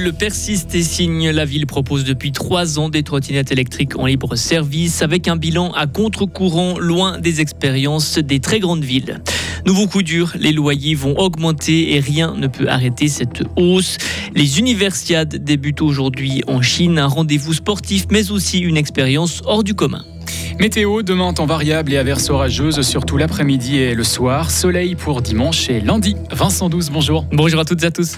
Bulle persiste et signe. La ville propose depuis trois ans des trottinettes électriques en libre service avec un bilan à contre-courant loin des expériences des très grandes villes. Nouveau coup dur, les loyers vont augmenter et rien ne peut arrêter cette hausse. Les universiades débutent aujourd'hui en Chine, un rendez-vous sportif mais aussi une expérience hors du commun. Météo, demain en temps variable et averses orageuses, surtout l'après-midi et le soir. Soleil pour dimanche et lundi. Vincent 12, bonjour. Bonjour à toutes et à tous.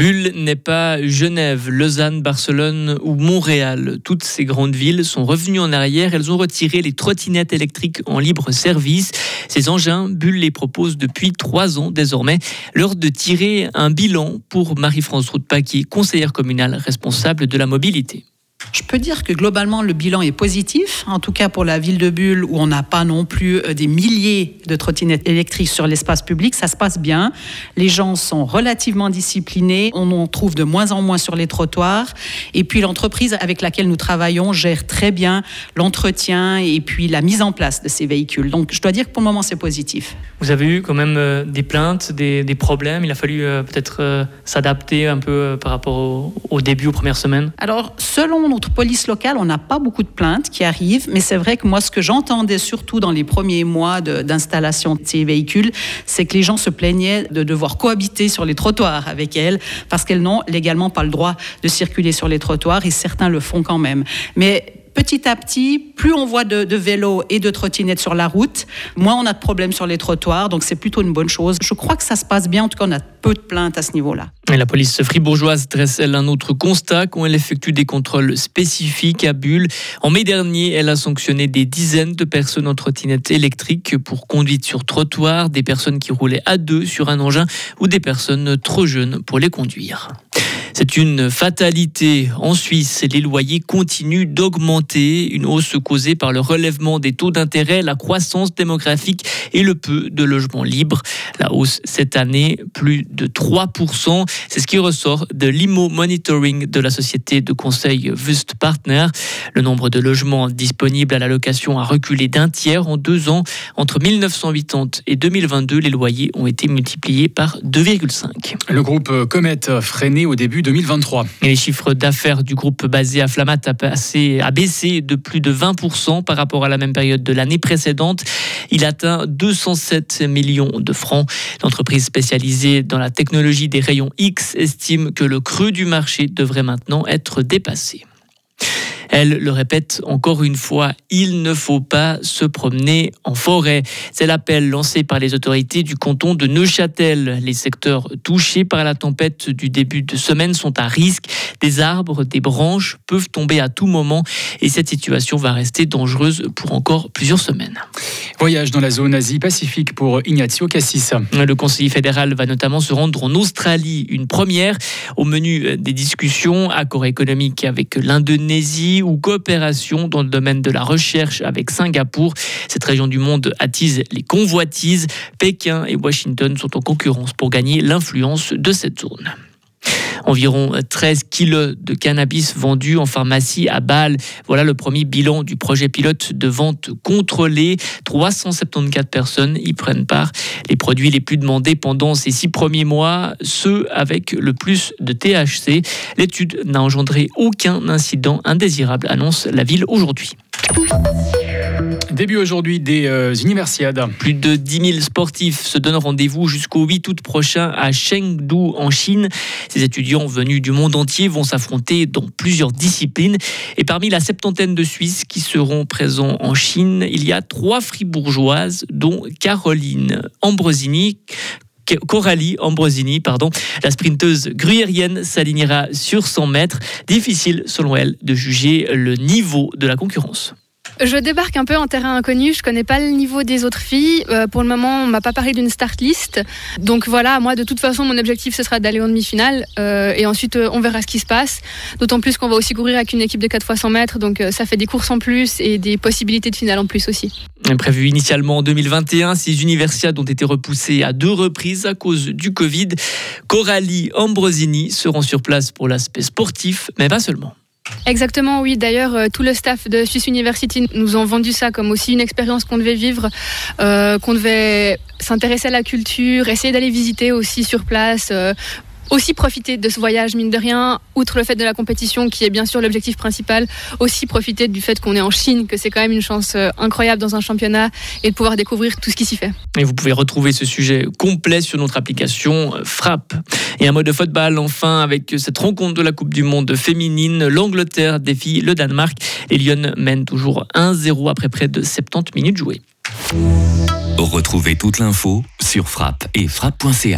Bulle n'est pas Genève, Lausanne, Barcelone ou Montréal. Toutes ces grandes villes sont revenues en arrière. Elles ont retiré les trottinettes électriques en libre service. Ces engins, Bulle les propose depuis trois ans désormais. L'heure de tirer un bilan pour Marie-France Route-Paquier, conseillère communale responsable de la mobilité. Je peux dire que globalement, le bilan est positif, en tout cas pour la ville de Bulle, où on n'a pas non plus euh, des milliers de trottinettes électriques sur l'espace public. Ça se passe bien. Les gens sont relativement disciplinés. On en trouve de moins en moins sur les trottoirs. Et puis, l'entreprise avec laquelle nous travaillons gère très bien l'entretien et puis la mise en place de ces véhicules. Donc, je dois dire que pour le moment, c'est positif. Vous avez eu quand même euh, des plaintes, des, problèmes. Il a fallu euh, peut-être s'adapter un peu par rapport au, au début, aux premières semaines Alors, selon notre police locale, on n'a pas beaucoup de plaintes qui arrivent, mais c'est vrai que moi, ce que j'entendais surtout dans les premiers mois d'installation de, ces véhicules, c'est que les gens se plaignaient de devoir cohabiter sur les trottoirs avec elles, parce qu'elles n'ont légalement pas le droit de circuler sur les trottoirs, et certains le font quand même. Mais petit à petit, plus on voit de, vélos et de trottinettes sur la route, moins on a de problèmes sur les trottoirs. Donc c'est plutôt une bonne chose. Je crois que ça se passe bien. En tout cas, on a peu de plaintes à ce niveau-là. la police fribourgeoise dresse elle un autre constat quand elle effectue des contrôles spécifiques à Bulle. En mai dernier, elle a sanctionné des dizaines de personnes en trottinette électrique pour conduite sur trottoir, des personnes qui roulaient à deux sur un engin ou des personnes trop jeunes pour les conduire. C'est une fatalité. En Suisse, les loyers continuent d'augmenter, une hausse causée par le relèvement des taux d'intérêt, la croissance démographique et le peu de logements libres. La hausse cette année, plus de 3%. C'est ce qui ressort de l'IMO Monitoring de la société de conseil Wust Partner. Le nombre de logements disponibles à la location a reculé d'un tiers en deux ans. Entre 1980 et 2022, les loyers ont été multipliés par 2,5. Le groupe Comet freiné au début 2023. Et les chiffres d'affaires du groupe basé à Flamat a, passé, a baissé de plus de 20% par rapport à la même période de l'année précédente. Il atteint 207 millions de francs. L'entreprise spécialisée dans la technologie des rayons X estime que le creux du marché devrait maintenant être dépassé. Elle le répète encore une fois, il ne faut pas se promener en forêt. C'est l'appel lancé par les autorités du canton de Neuchâtel. Les secteurs touchés par la tempête du début de semaine sont à risque. Des arbres, des branches peuvent tomber à tout moment et cette situation va rester dangereuse pour encore plusieurs semaines. Voyage dans la zone Asie-Pacifique pour Ignacio Cassis. Le conseiller fédéral va notamment se rendre en Australie, une première au menu des discussions, accord économique avec l'Indonésie ou coopération dans le domaine de la recherche avec Singapour. Cette région du monde attise les convoitises. Pékin et Washington sont en concurrence pour gagner l'influence de cette zone. Environ 13 kilos de cannabis vendus en pharmacie à Bâle. Voilà le premier bilan du projet pilote de vente contrôlée. 374 personnes y prennent part. Les produits les plus demandés pendant ces six premiers mois, ceux avec le plus de THC. L'étude n'a engendré aucun incident indésirable, annonce la ville aujourd'hui. Début aujourd'hui des euh, universiades. Plus de 10 000 sportifs se donnent rendez-vous jusqu'au 8 août prochain à Chengdu en Chine. Ces étudiants venus du monde entier vont s'affronter dans plusieurs disciplines. Et parmi la septantaine de Suisses qui seront présents en Chine, il y a trois fribourgeoises, dont Caroline Ambrosini, Coralie Ambrosini, pardon. La sprinteuse gruyérienne s'alignera sur 100 mètres. Difficile, selon elle, de juger le niveau de la concurrence. Je débarque un peu en terrain inconnu, je connais pas le niveau des autres filles. Euh, pour le moment, on m'a pas parlé d'une start list. Donc voilà, moi de toute façon, mon objectif ce sera d'aller en demi-finale euh, et ensuite euh, on verra ce qui se passe. D'autant plus qu'on va aussi courir avec une équipe de 4 fois 100 mètres, donc ça fait des courses en plus et des possibilités de finale en plus aussi. Prévu initialement en 2021, ces universiades ont été repoussées à deux reprises à cause du Covid. Coralie Ambrosini seront sur place pour l'aspect sportif, mais pas seulement. Exactement, oui. D'ailleurs, euh, tout le staff de Swiss University nous ont vendu ça comme aussi une expérience qu'on devait vivre, euh, qu'on devait s'intéresser à la culture, essayer d'aller visiter aussi sur place, euh, aussi profiter de ce voyage, mine de rien, outre le fait de la compétition qui est bien sûr l'objectif principal, aussi profiter du fait qu'on est en Chine, que c'est quand même une chance euh, incroyable dans un championnat et de pouvoir découvrir tout ce qui s'y fait. Et vous pouvez retrouver ce sujet complet sur notre application euh, Frappe. Et un mot de football enfin avec cette rencontre de la Coupe du Monde féminine. L'Angleterre défie le Danemark. Les Lyon mènent toujours 1-0 après près de 70 minutes jouées. Retrouvez toute l'info sur frappe et frappe.ch.